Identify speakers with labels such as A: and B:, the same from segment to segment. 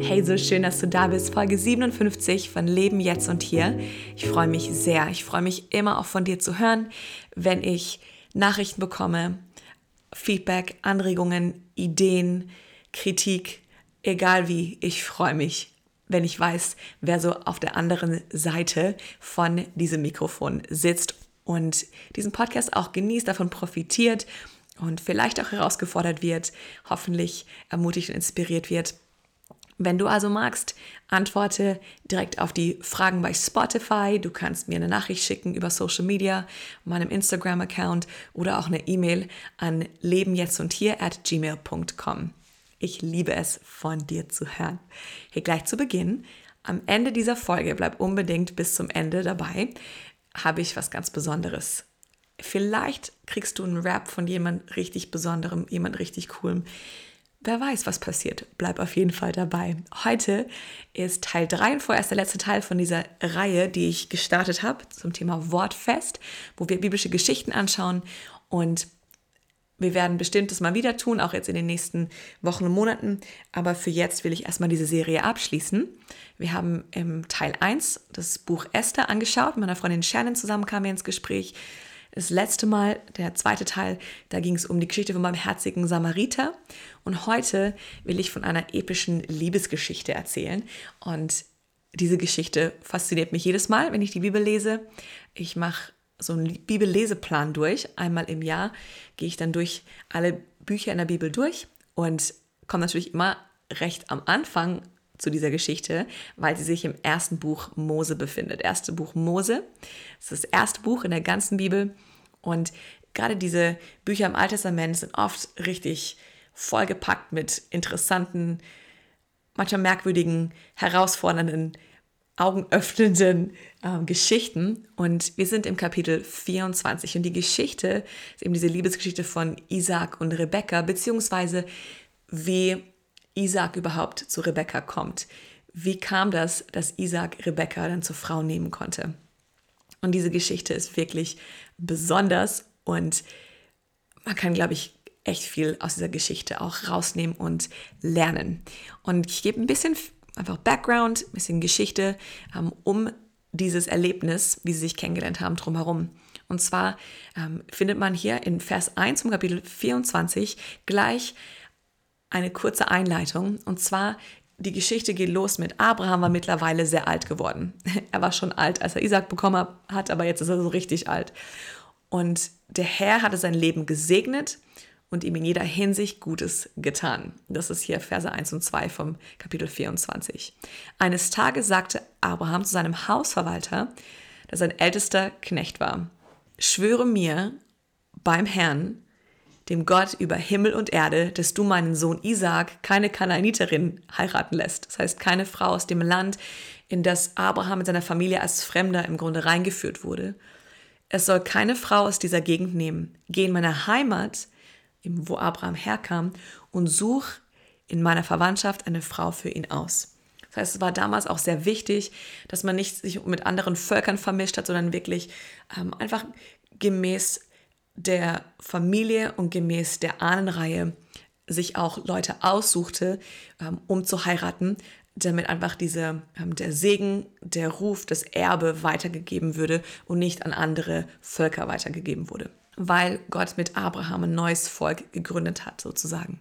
A: Hey, so schön, dass du da bist. Folge 57 von Leben jetzt und hier. Ich freue mich sehr. Ich freue mich immer auch von dir zu hören, wenn ich Nachrichten bekomme, Feedback, Anregungen, Ideen, Kritik, egal wie. Ich freue mich, wenn ich weiß, wer so auf der anderen Seite von diesem Mikrofon sitzt und diesen Podcast auch genießt, davon profitiert und vielleicht auch herausgefordert wird, hoffentlich ermutigt und inspiriert wird. Wenn du also magst, antworte direkt auf die Fragen bei Spotify. Du kannst mir eine Nachricht schicken über Social Media, meinem Instagram-Account oder auch eine E-Mail an lebenjetztundhier at gmail.com. Ich liebe es, von dir zu hören. Hier gleich zu Beginn. Am Ende dieser Folge, bleib unbedingt bis zum Ende dabei, habe ich was ganz Besonderes. Vielleicht kriegst du einen Rap von jemand richtig Besonderem, jemand richtig Coolem. Wer weiß, was passiert. Bleib auf jeden Fall dabei. Heute ist Teil 3 und vorerst der letzte Teil von dieser Reihe, die ich gestartet habe zum Thema Wortfest, wo wir biblische Geschichten anschauen und wir werden bestimmt das mal wieder tun, auch jetzt in den nächsten Wochen und Monaten. Aber für jetzt will ich erstmal diese Serie abschließen. Wir haben im Teil 1 das Buch Esther angeschaut. Mit meiner Freundin Shannon zusammen kamen wir ins Gespräch. Das letzte Mal, der zweite Teil, da ging es um die Geschichte von meinem herzigen Samariter. Und heute will ich von einer epischen Liebesgeschichte erzählen. Und diese Geschichte fasziniert mich jedes Mal, wenn ich die Bibel lese. Ich mache so einen Bibelleseplan durch. Einmal im Jahr gehe ich dann durch alle Bücher in der Bibel durch und komme natürlich immer recht am Anfang zu dieser Geschichte, weil sie sich im ersten Buch Mose befindet. Erste Buch Mose. Das ist das erste Buch in der ganzen Bibel. Und gerade diese Bücher im Alten Testament sind oft richtig vollgepackt mit interessanten, manchmal merkwürdigen, herausfordernden augenöffnenden äh, Geschichten. Und wir sind im Kapitel 24. Und die Geschichte ist eben diese Liebesgeschichte von Isaac und Rebekka, beziehungsweise wie Isaac überhaupt zu Rebekka kommt. Wie kam das, dass Isaac Rebekka dann zur Frau nehmen konnte? Und diese Geschichte ist wirklich besonders und man kann, glaube ich, echt viel aus dieser Geschichte auch rausnehmen und lernen. Und ich gebe ein bisschen einfach Background, ein bisschen Geschichte ähm, um dieses Erlebnis, wie sie sich kennengelernt haben, drumherum. Und zwar ähm, findet man hier in Vers 1 zum Kapitel 24 gleich eine kurze Einleitung. Und zwar, die Geschichte geht los mit Abraham war mittlerweile sehr alt geworden. Er war schon alt, als er Isaac bekommen hat, aber jetzt ist er so richtig alt. Und der Herr hatte sein Leben gesegnet und ihm in jeder Hinsicht Gutes getan. Das ist hier Verse 1 und 2 vom Kapitel 24. Eines Tages sagte Abraham zu seinem Hausverwalter, der sein ältester Knecht war, schwöre mir beim Herrn, dem Gott über Himmel und Erde, dass du meinen Sohn Isaak keine Kanaaniterin heiraten lässt. Das heißt, keine Frau aus dem Land, in das Abraham mit seiner Familie als Fremder im Grunde reingeführt wurde. Es soll keine Frau aus dieser Gegend nehmen. Geh in meine Heimat, wo Abraham herkam, und such in meiner Verwandtschaft eine Frau für ihn aus. Das heißt, es war damals auch sehr wichtig, dass man nicht sich mit anderen Völkern vermischt hat, sondern wirklich ähm, einfach gemäß der Familie und gemäß der Ahnenreihe sich auch Leute aussuchte, ähm, um zu heiraten, damit einfach diese, ähm, der Segen, der Ruf, das Erbe weitergegeben würde und nicht an andere Völker weitergegeben wurde weil Gott mit Abraham ein neues Volk gegründet hat, sozusagen.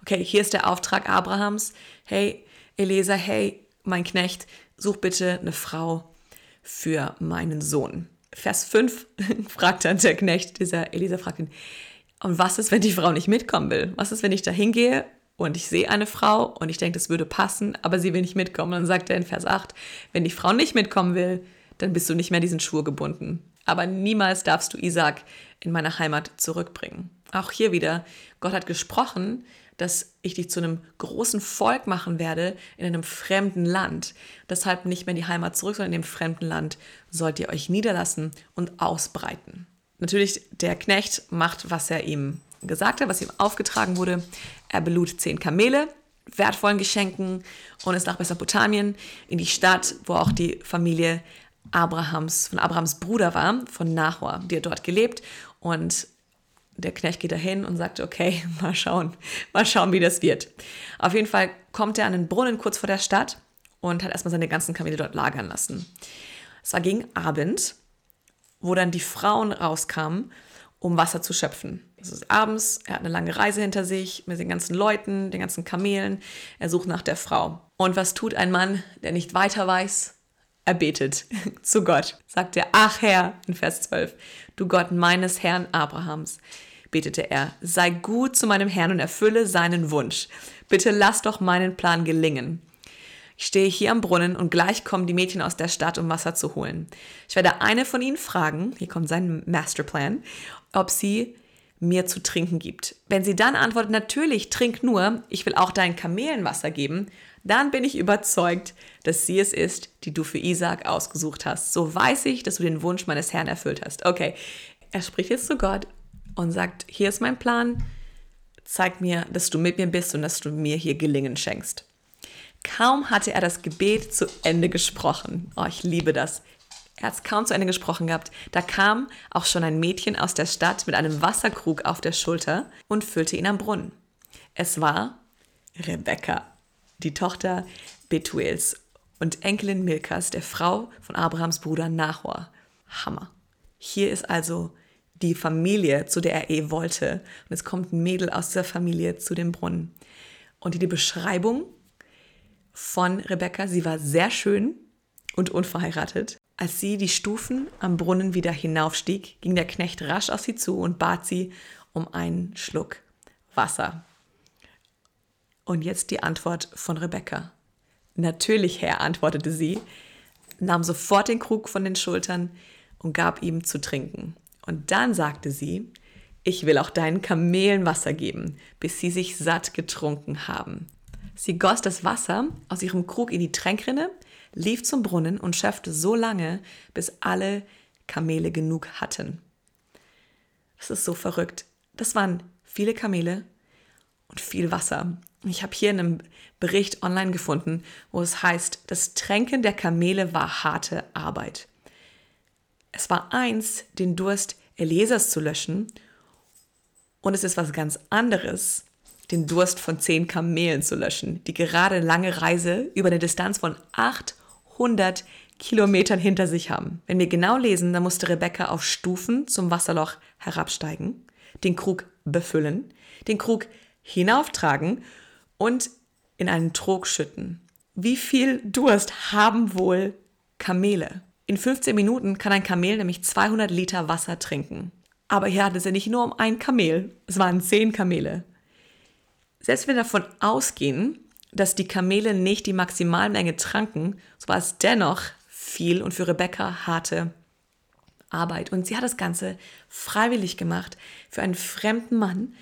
A: Okay, hier ist der Auftrag Abrahams. Hey, Elisa, hey, mein Knecht, such bitte eine Frau für meinen Sohn. Vers 5 fragt dann der Knecht, dieser Elisa fragt ihn, und was ist, wenn die Frau nicht mitkommen will? Was ist, wenn ich da hingehe und ich sehe eine Frau und ich denke, das würde passen, aber sie will nicht mitkommen? Und dann sagt er in Vers 8, wenn die Frau nicht mitkommen will, dann bist du nicht mehr diesen Schwur gebunden. Aber niemals darfst du Isaac in meine Heimat zurückbringen. Auch hier wieder, Gott hat gesprochen, dass ich dich zu einem großen Volk machen werde in einem fremden Land. Deshalb nicht mehr in die Heimat zurück, sondern in dem fremden Land sollt ihr euch niederlassen und ausbreiten. Natürlich, der Knecht macht, was er ihm gesagt hat, was ihm aufgetragen wurde. Er belud zehn Kamele, wertvollen Geschenken und ist nach Mesopotamien in die Stadt, wo auch die Familie Abrahams, von Abrahams Bruder war, von Nahor, die hat dort gelebt und der Knecht geht dahin und sagt, okay, mal schauen, mal schauen, wie das wird. Auf jeden Fall kommt er an den Brunnen kurz vor der Stadt und hat erstmal seine ganzen Kamele dort lagern lassen. Es war gegen Abend, wo dann die Frauen rauskamen, um Wasser zu schöpfen. Es ist abends, er hat eine lange Reise hinter sich mit den ganzen Leuten, den ganzen Kamelen. Er sucht nach der Frau. Und was tut ein Mann, der nicht weiter weiß? Er betet zu Gott. Sagt er, ach Herr, in Vers 12, du Gott meines Herrn Abrahams, betete er, sei gut zu meinem Herrn und erfülle seinen Wunsch. Bitte lass doch meinen Plan gelingen. Ich stehe hier am Brunnen und gleich kommen die Mädchen aus der Stadt, um Wasser zu holen. Ich werde eine von ihnen fragen, hier kommt sein Masterplan, ob sie mir zu trinken gibt. Wenn sie dann antwortet, natürlich, trink nur, ich will auch deinen Kamelen Wasser geben, dann bin ich überzeugt, dass sie es ist, die du für Isaac ausgesucht hast. So weiß ich, dass du den Wunsch meines Herrn erfüllt hast. Okay, er spricht jetzt zu Gott und sagt, hier ist mein Plan, zeig mir, dass du mit mir bist und dass du mir hier Gelingen schenkst. Kaum hatte er das Gebet zu Ende gesprochen. Oh, ich liebe das. Er hat es kaum zu Ende gesprochen gehabt. Da kam auch schon ein Mädchen aus der Stadt mit einem Wasserkrug auf der Schulter und füllte ihn am Brunnen. Es war Rebekka, die Tochter Betuels und Enkelin Milkas, der Frau von Abrahams Bruder Nahor. Hammer. Hier ist also die Familie, zu der er eh wollte. Und es kommt ein Mädel aus dieser Familie zu dem Brunnen. Und die Beschreibung von Rebecca, sie war sehr schön und unverheiratet. Als sie die Stufen am Brunnen wieder hinaufstieg, ging der Knecht rasch auf sie zu und bat sie um einen Schluck Wasser. Und jetzt die Antwort von Rebecca. Natürlich, Herr, antwortete sie, nahm sofort den Krug von den Schultern und gab ihm zu trinken. Und dann sagte sie, ich will auch deinen Kamelen Wasser geben, bis sie sich satt getrunken haben. Sie goss das Wasser aus ihrem Krug in die Tränkrinne, lief zum Brunnen und schöpfte so lange, bis alle Kamele genug hatten. Das ist so verrückt. Das waren viele Kamele und viel Wasser. Ich habe hier einen Bericht online gefunden, wo es heißt, das Tränken der Kamele war harte Arbeit. Es war eins, den Durst Eliesers zu löschen, und es ist was ganz anderes, den Durst von zehn Kamelen zu löschen, die gerade eine lange Reise über eine Distanz von 800 Kilometern hinter sich haben. Wenn wir genau lesen, dann musste Rebecca auf Stufen zum Wasserloch herabsteigen, den Krug befüllen, den Krug hinauftragen und in einen Trog schütten. Wie viel Durst haben wohl Kamele? In 15 Minuten kann ein Kamel nämlich 200 Liter Wasser trinken. Aber hier hat es ja nicht nur um ein Kamel, es waren 10 Kamele. Selbst wenn wir davon ausgehen, dass die Kamele nicht die Maximalmenge tranken, so war es dennoch viel und für Rebecca harte Arbeit. Und sie hat das Ganze freiwillig gemacht für einen fremden Mann.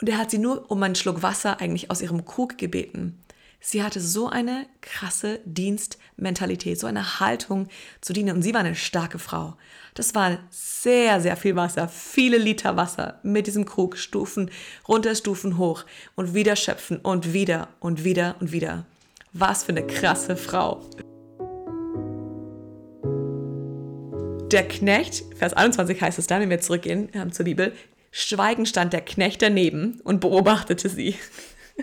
A: Und er hat sie nur um einen Schluck Wasser eigentlich aus ihrem Krug gebeten. Sie hatte so eine krasse Dienstmentalität, so eine Haltung zu dienen. Und sie war eine starke Frau. Das war sehr, sehr viel Wasser, viele Liter Wasser mit diesem Krug, Stufen runter, Stufen hoch und wieder schöpfen und wieder und wieder und wieder. Was für eine krasse Frau. Der Knecht, Vers 21 heißt es dann, wenn wir zurückgehen zur Bibel, schweigend stand der Knecht daneben und beobachtete sie.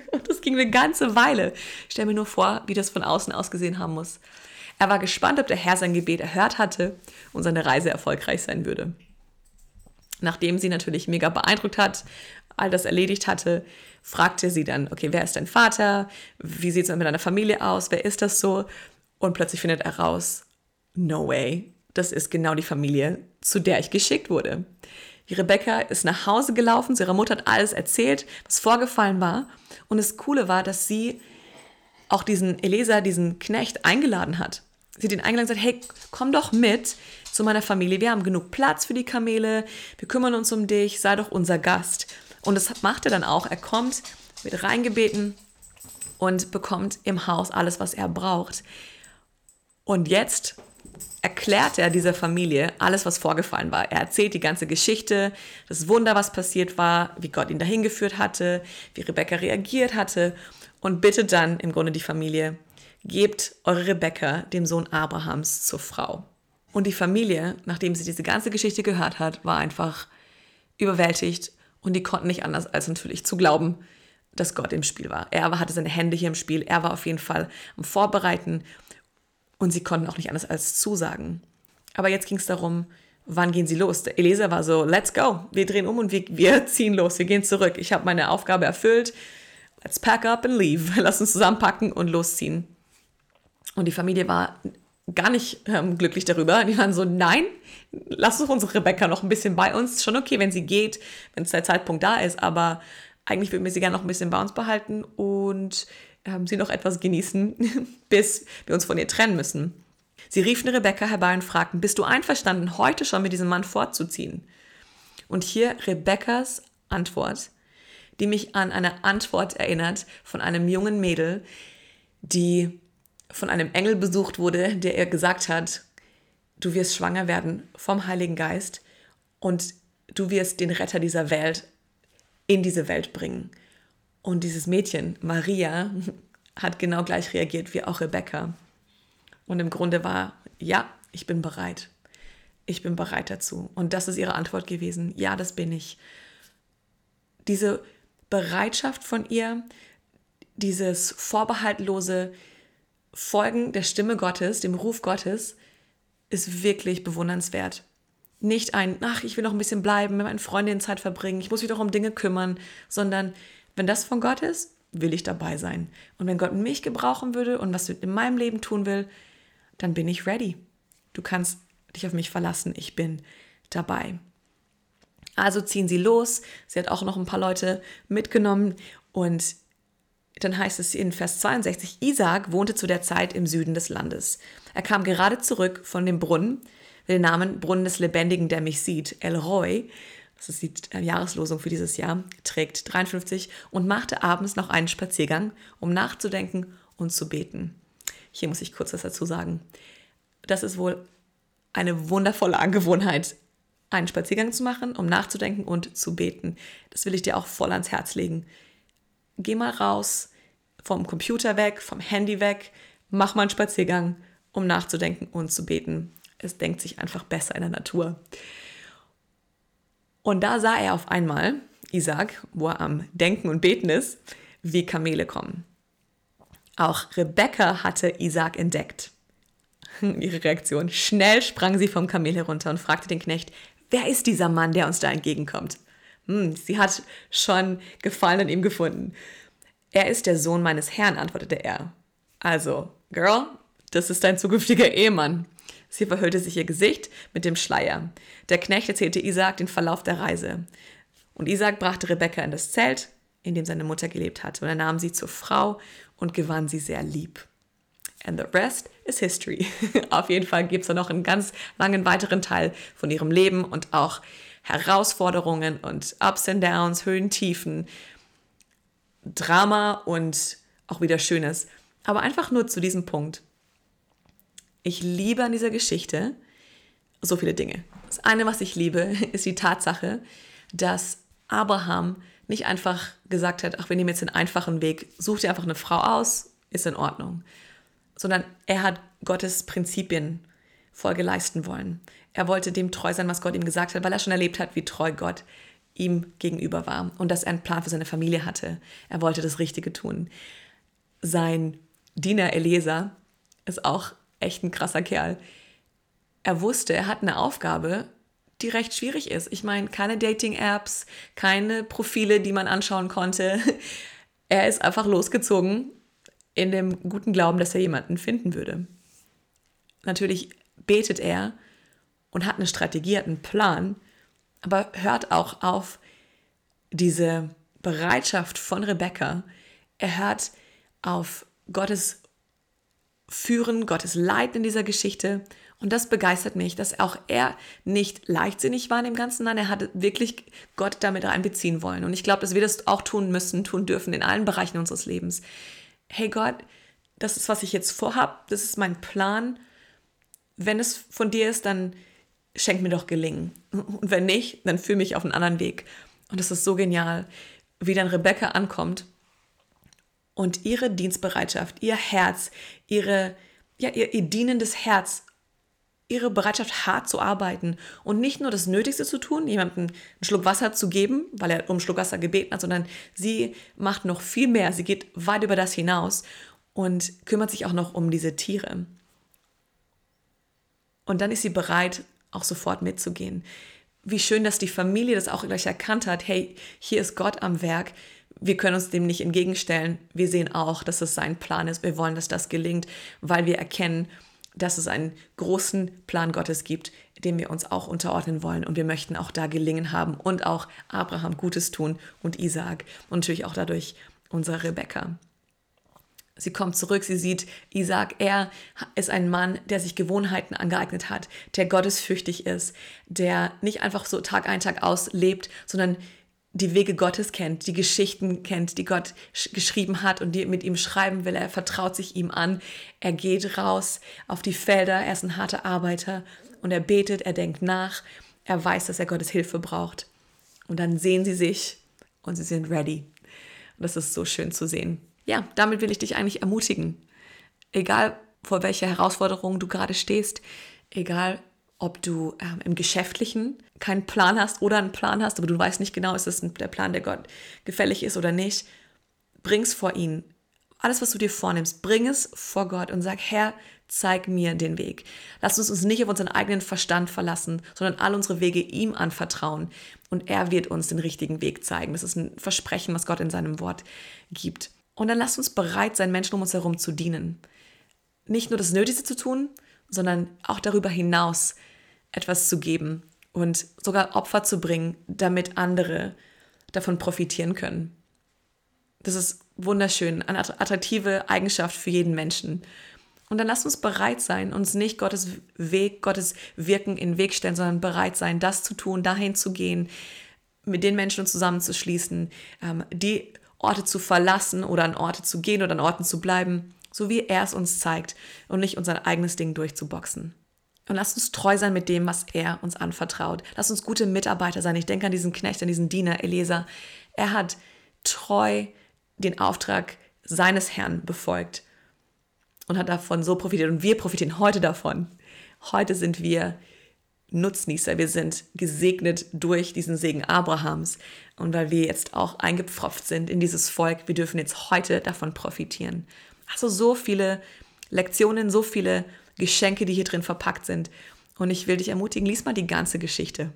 A: Das ging eine ganze Weile. Stell mir nur vor, wie das von außen ausgesehen haben muss. Er war gespannt, ob der Herr sein Gebet erhört hatte und seine Reise erfolgreich sein würde. Nachdem sie natürlich mega beeindruckt hat, all das erledigt hatte, fragte sie dann, okay, wer ist dein Vater? Wie sieht es mit deiner Familie aus? Wer ist das so? Und plötzlich findet er raus, no way, das ist genau die Familie, zu der ich geschickt wurde. Die Rebecca ist nach Hause gelaufen, zu ihrer Mutter hat alles erzählt, was vorgefallen war. Und das Coole war, dass sie auch diesen Elisa, diesen Knecht, eingeladen hat. Sie hat ihn eingeladen und gesagt, hey, komm doch mit zu meiner Familie. Wir haben genug Platz für die Kamele. Wir kümmern uns um dich. Sei doch unser Gast. Und das macht er dann auch. Er kommt, wird reingebeten und bekommt im Haus alles, was er braucht. Und jetzt erklärt er dieser Familie alles, was vorgefallen war. Er erzählt die ganze Geschichte, das Wunder, was passiert war, wie Gott ihn dahin geführt hatte, wie Rebecca reagiert hatte und bittet dann im Grunde die Familie, gebt eure Rebecca, dem Sohn Abrahams, zur Frau. Und die Familie, nachdem sie diese ganze Geschichte gehört hat, war einfach überwältigt und die konnten nicht anders als natürlich zu glauben, dass Gott im Spiel war. Er hatte seine Hände hier im Spiel, er war auf jeden Fall am Vorbereiten und sie konnten auch nicht anders als zusagen. Aber jetzt ging es darum, wann gehen sie los? Der Elisa war so, let's go, wir drehen um und wir, wir ziehen los, wir gehen zurück. Ich habe meine Aufgabe erfüllt, let's pack up and leave. Lass uns zusammenpacken und losziehen. Und die Familie war gar nicht ähm, glücklich darüber. Die waren so, nein, lass uns unsere Rebecca noch ein bisschen bei uns. Schon okay, wenn sie geht, wenn es der Zeitpunkt da ist, aber eigentlich würden wir sie gerne noch ein bisschen bei uns behalten und ähm, sie noch etwas genießen, bis wir uns von ihr trennen müssen. Sie riefen Rebecca herbei und fragten, bist du einverstanden, heute schon mit diesem Mann fortzuziehen? Und hier Rebeccas Antwort, die mich an eine Antwort erinnert von einem jungen Mädel, die von einem Engel besucht wurde, der ihr gesagt hat, du wirst schwanger werden vom Heiligen Geist und du wirst den Retter dieser Welt in diese Welt bringen. Und dieses Mädchen, Maria, hat genau gleich reagiert wie auch Rebecca. Und im Grunde war, ja, ich bin bereit. Ich bin bereit dazu. Und das ist ihre Antwort gewesen. Ja, das bin ich. Diese Bereitschaft von ihr, dieses vorbehaltlose Folgen der Stimme Gottes, dem Ruf Gottes, ist wirklich bewundernswert. Nicht ein, ach, ich will noch ein bisschen bleiben, mit meinen Freundinnen Zeit verbringen, ich muss mich doch um Dinge kümmern, sondern wenn das von Gott ist, will ich dabei sein. Und wenn Gott mich gebrauchen würde und was in meinem Leben tun will, dann bin ich ready. Du kannst dich auf mich verlassen, ich bin dabei. Also ziehen sie los. Sie hat auch noch ein paar Leute mitgenommen und dann heißt es in Vers 62, Isaac wohnte zu der Zeit im Süden des Landes. Er kam gerade zurück von dem Brunnen, den Namen Brunnen des Lebendigen, der mich sieht, El Roy, das ist die Jahreslosung für dieses Jahr, trägt 53 und machte abends noch einen Spaziergang, um nachzudenken und zu beten. Hier muss ich kurz was dazu sagen. Das ist wohl eine wundervolle Angewohnheit, einen Spaziergang zu machen, um nachzudenken und zu beten. Das will ich dir auch voll ans Herz legen. Geh mal raus, vom Computer weg, vom Handy weg, mach mal einen Spaziergang, um nachzudenken und zu beten. Es denkt sich einfach besser in der Natur. Und da sah er auf einmal, Isaac, wo er am Denken und Beten ist, wie Kamele kommen. Auch Rebecca hatte Isaac entdeckt. Ihre Reaktion. Schnell sprang sie vom Kamel herunter und fragte den Knecht, wer ist dieser Mann, der uns da entgegenkommt? Hm, sie hat schon Gefallen an ihm gefunden. Er ist der Sohn meines Herrn, antwortete er. Also, Girl, das ist dein zukünftiger Ehemann. Sie verhüllte sich ihr Gesicht mit dem Schleier. Der Knecht erzählte Isaac den Verlauf der Reise. Und Isaac brachte Rebekka in das Zelt, in dem seine Mutter gelebt hatte, und er nahm sie zur Frau und gewann sie sehr lieb. And the rest is history. Auf jeden Fall gibt es da noch einen ganz langen weiteren Teil von ihrem Leben und auch Herausforderungen und Ups and Downs, Höhen, Tiefen, Drama und auch wieder Schönes. Aber einfach nur zu diesem Punkt. Ich liebe an dieser Geschichte so viele Dinge. Das eine, was ich liebe, ist die Tatsache, dass Abraham nicht einfach gesagt hat, ach, wir nehmen jetzt den einfachen Weg, such dir einfach eine Frau aus, ist in Ordnung. Sondern er hat Gottes Prinzipien Folge leisten wollen. Er wollte dem treu sein, was Gott ihm gesagt hat, weil er schon erlebt hat, wie treu Gott ihm gegenüber war und dass er einen Plan für seine Familie hatte. Er wollte das Richtige tun. Sein Diener Eliezer ist auch echt ein krasser Kerl. Er wusste, er hat eine Aufgabe, die recht schwierig ist. Ich meine, keine Dating-Apps, keine Profile, die man anschauen konnte. Er ist einfach losgezogen in dem guten Glauben, dass er jemanden finden würde. Natürlich betet er und hat eine Strategie, hat einen Plan, aber hört auch auf diese Bereitschaft von Rebecca. Er hört auf Gottes Führen, Gottes Leid in dieser Geschichte. Und das begeistert mich, dass auch er nicht leichtsinnig war in dem Ganzen, nein, er hatte wirklich Gott damit einbeziehen wollen. Und ich glaube, dass wir das auch tun müssen, tun dürfen in allen Bereichen unseres Lebens. Hey Gott, das ist, was ich jetzt vorhab, das ist mein Plan. Wenn es von dir ist, dann schenk mir doch Gelingen. Und wenn nicht, dann führe mich auf einen anderen Weg. Und das ist so genial, wie dann Rebecca ankommt und ihre Dienstbereitschaft, ihr Herz, ihre, ja, ihr, ihr dienendes Herz ihre Bereitschaft, hart zu arbeiten und nicht nur das Nötigste zu tun, jemandem einen Schluck Wasser zu geben, weil er um einen Schluck Wasser gebeten hat, sondern sie macht noch viel mehr. Sie geht weit über das hinaus und kümmert sich auch noch um diese Tiere. Und dann ist sie bereit, auch sofort mitzugehen. Wie schön, dass die Familie das auch gleich erkannt hat. Hey, hier ist Gott am Werk. Wir können uns dem nicht entgegenstellen. Wir sehen auch, dass es sein Plan ist. Wir wollen, dass das gelingt, weil wir erkennen, dass es einen großen Plan Gottes gibt, dem wir uns auch unterordnen wollen. Und wir möchten auch da gelingen haben und auch Abraham Gutes tun und Isaak und natürlich auch dadurch unsere Rebecca. Sie kommt zurück, sie sieht Isaac, er ist ein Mann, der sich Gewohnheiten angeeignet hat, der gottesfürchtig ist, der nicht einfach so Tag ein, Tag aus lebt, sondern die Wege Gottes kennt, die Geschichten kennt, die Gott geschrieben hat und die mit ihm schreiben will. Er vertraut sich ihm an. Er geht raus auf die Felder. Er ist ein harter Arbeiter und er betet, er denkt nach. Er weiß, dass er Gottes Hilfe braucht. Und dann sehen sie sich und sie sind ready. Und das ist so schön zu sehen. Ja, damit will ich dich eigentlich ermutigen. Egal vor welcher Herausforderung du gerade stehst, egal ob du ähm, im Geschäftlichen keinen Plan hast oder einen Plan hast, aber du weißt nicht genau, ist es der Plan, der Gott gefällig ist oder nicht, bring es vor ihn. Alles, was du dir vornimmst, bring es vor Gott und sag, Herr, zeig mir den Weg. Lass uns uns nicht auf unseren eigenen Verstand verlassen, sondern all unsere Wege ihm anvertrauen und er wird uns den richtigen Weg zeigen. Das ist ein Versprechen, was Gott in seinem Wort gibt. Und dann lass uns bereit sein, Menschen um uns herum zu dienen. Nicht nur das Nötigste zu tun, sondern auch darüber hinaus etwas zu geben und sogar Opfer zu bringen, damit andere davon profitieren können. Das ist wunderschön, eine attraktive Eigenschaft für jeden Menschen. Und dann lasst uns bereit sein, uns nicht Gottes Weg, Gottes Wirken in den Weg stellen, sondern bereit sein, das zu tun, dahin zu gehen, mit den Menschen zusammenzuschließen, ähm, die Orte zu verlassen oder an Orte zu gehen oder an Orten zu bleiben, so wie er es uns zeigt und nicht unser eigenes Ding durchzuboxen. Und lasst uns treu sein mit dem, was er uns anvertraut. Lasst uns gute Mitarbeiter sein. Ich denke an diesen Knecht, an diesen Diener, Elisa. Er hat treu den Auftrag seines Herrn befolgt und hat davon so profitiert. Und wir profitieren heute davon. Heute sind wir Nutznießer. Wir sind gesegnet durch diesen Segen Abrahams. Und weil wir jetzt auch eingepfropft sind in dieses Volk, wir dürfen jetzt heute davon profitieren. Also so viele Lektionen, so viele Geschenke, die hier drin verpackt sind. Und ich will dich ermutigen, lies mal die ganze Geschichte.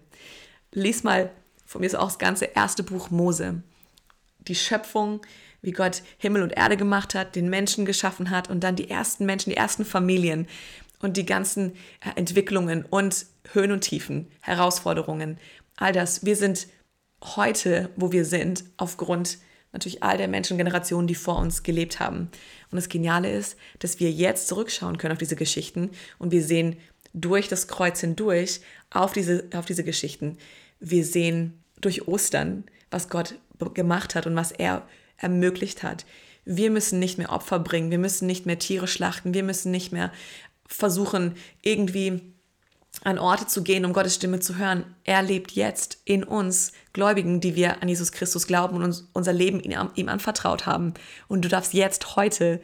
A: Lies mal, von mir ist auch das ganze erste Buch Mose. Die Schöpfung, wie Gott Himmel und Erde gemacht hat, den Menschen geschaffen hat und dann die ersten Menschen, die ersten Familien und die ganzen äh, Entwicklungen und Höhen und Tiefen, Herausforderungen, all das. Wir sind heute, wo wir sind, aufgrund natürlich all der Menschengenerationen, die vor uns gelebt haben. Und das Geniale ist, dass wir jetzt zurückschauen können auf diese Geschichten und wir sehen durch das Kreuz hindurch auf diese, auf diese Geschichten. Wir sehen durch Ostern, was Gott gemacht hat und was er ermöglicht hat. Wir müssen nicht mehr Opfer bringen, wir müssen nicht mehr Tiere schlachten, wir müssen nicht mehr versuchen, irgendwie an Orte zu gehen, um Gottes Stimme zu hören. Er lebt jetzt in uns Gläubigen, die wir an Jesus Christus glauben und uns unser Leben ihm anvertraut haben. Und du darfst jetzt heute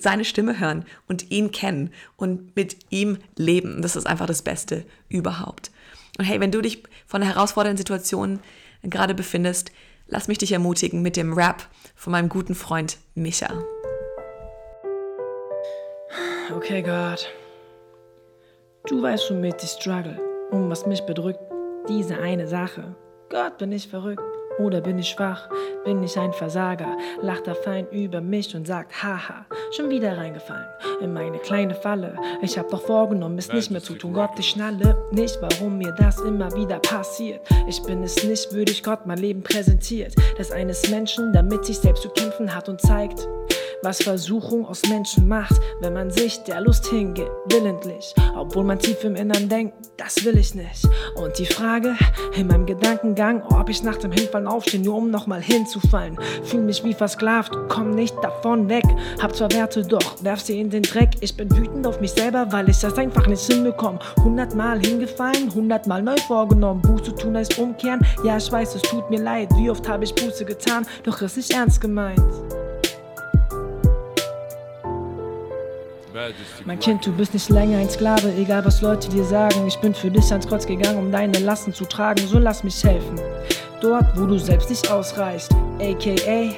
A: seine Stimme hören und ihn kennen und mit ihm leben. Das ist einfach das Beste überhaupt. Und hey, wenn du dich von herausfordernden Situation gerade befindest, lass mich dich ermutigen mit dem Rap von meinem guten Freund Micha.
B: Okay, Gott. Du weißt, womit ich struggle und was mich bedrückt. Diese eine Sache. Gott, bin ich verrückt oder bin ich schwach? Bin ich ein Versager? Lacht der Feind über mich und sagt, haha, schon wieder reingefallen in meine kleine Falle. Ich hab doch vorgenommen, es nicht mehr zu tun. Gott, ich schnalle nicht, warum mir das immer wieder passiert. Ich bin es nicht würdig, Gott mein Leben präsentiert. Das eines Menschen, damit sich selbst zu kämpfen hat und zeigt, was Versuchung aus Menschen macht, wenn man sich der Lust hingibt, willentlich, obwohl man tief im Innern denkt, das will ich nicht. Und die Frage in meinem Gedankengang, ob ich nach dem Hinfallen aufstehe, nur um nochmal hinzufallen, fühl mich wie versklavt, komm nicht davon weg, hab zwar Werte, doch werf sie in den Dreck. Ich bin wütend auf mich selber, weil ich das einfach nicht hinbekomme. Hundertmal hingefallen, hundertmal neu vorgenommen, Buße tun heißt umkehren, ja ich weiß, es tut mir leid, wie oft habe ich Buße getan, doch es ist ernst gemeint. Mein Kind, du bist nicht länger ein Sklave, egal was Leute dir sagen. Ich bin für dich ans Kreuz gegangen, um deine Lasten zu tragen, so lass mich helfen. Dort, wo du selbst nicht ausreichst, aka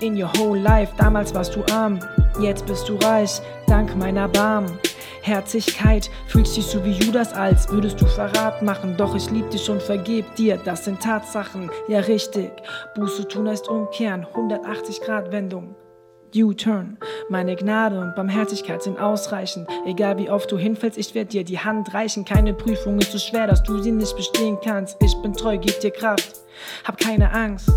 B: in your whole life. Damals warst du arm, jetzt bist du reich, dank meiner Barm. Herzigkeit, fühlst dich so wie Judas, als würdest du Verrat machen. Doch ich lieb dich und vergeb dir, das sind Tatsachen. Ja, richtig. Buße tun heißt umkehren, 180 Grad Wendung. U-Turn. Meine Gnade und Barmherzigkeit sind ausreichend. Egal wie oft du hinfällst, ich werde dir die Hand reichen. Keine Prüfung ist so schwer, dass du sie nicht bestehen kannst. Ich bin treu, gib dir Kraft. Hab keine Angst.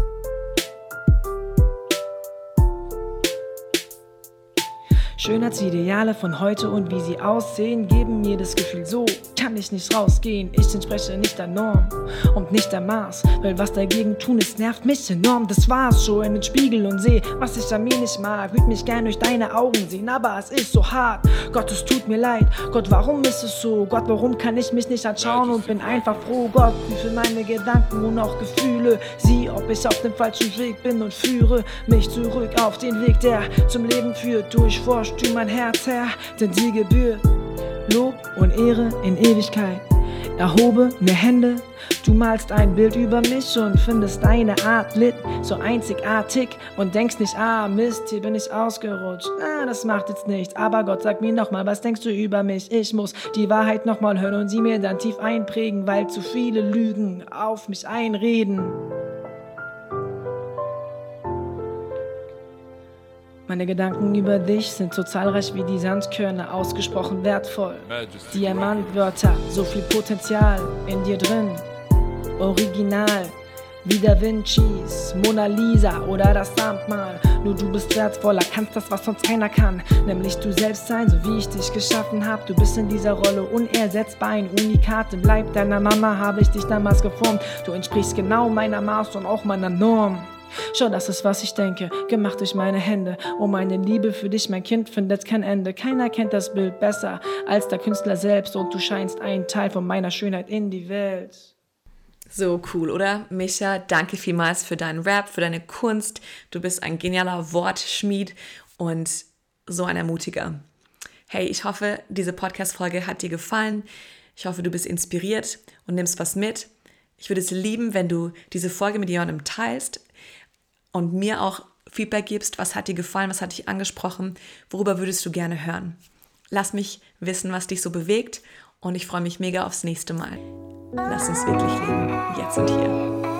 B: Schönheitsideale von heute und wie sie aussehen, geben mir das Gefühl, so kann ich nicht rausgehen. Ich entspreche nicht der Norm und nicht der Maß, weil was dagegen tun ist, nervt mich enorm. Das war's, schon in den Spiegel und seh, was ich an mir nicht mag. Würd mich gern durch deine Augen sehen, aber es ist so hart. Gott, es tut mir leid. Gott, warum ist es so? Gott, warum kann ich mich nicht anschauen und bin einfach froh? Gott, wie für meine Gedanken und auch Gefühle. Sieh, ob ich auf dem falschen Weg bin und führe mich zurück auf den Weg, der zum Leben führt. Durchforscht du mein Herz, Herr, denn dir gebührt Lob und Ehre in Ewigkeit. Erhobe mir Hände, du malst ein Bild über mich und findest deine Art lit, so einzigartig und denkst nicht, ah Mist, hier bin ich ausgerutscht. Ah, das macht jetzt nichts, aber Gott sag mir nochmal, was denkst du über mich? Ich muss die Wahrheit nochmal hören und sie mir dann tief einprägen, weil zu viele Lügen auf mich einreden. Meine Gedanken über dich sind so zahlreich wie die Sandkörner, ausgesprochen wertvoll. Diamantwörter, so viel Potenzial in dir drin. Original, wie Da Vinci's, Mona Lisa oder das Sandmal. Nur du bist wertvoller, kannst das, was sonst keiner kann. Nämlich du selbst sein, so wie ich dich geschaffen hab. Du bist in dieser Rolle unersetzbar, ein Unikat. Im Leib deiner Mama habe ich dich damals geformt. Du entsprichst genau meiner Maß und auch meiner Norm. Schau, das ist, was ich denke, gemacht durch meine Hände. Oh, meine Liebe für dich, mein Kind, findet kein Ende. Keiner kennt das Bild besser als der Künstler selbst und du scheinst ein Teil von meiner Schönheit in die Welt.
A: So cool, oder? Micha, danke vielmals für deinen Rap, für deine Kunst. Du bist ein genialer Wortschmied und so ein Ermutiger. Hey, ich hoffe, diese Podcast-Folge hat dir gefallen. Ich hoffe, du bist inspiriert und nimmst was mit. Ich würde es lieben, wenn du diese Folge mit jemandem teilst und mir auch Feedback gibst, was hat dir gefallen, was hat dich angesprochen, worüber würdest du gerne hören. Lass mich wissen, was dich so bewegt und ich freue mich mega aufs nächste Mal. Lass uns wirklich leben, jetzt und hier.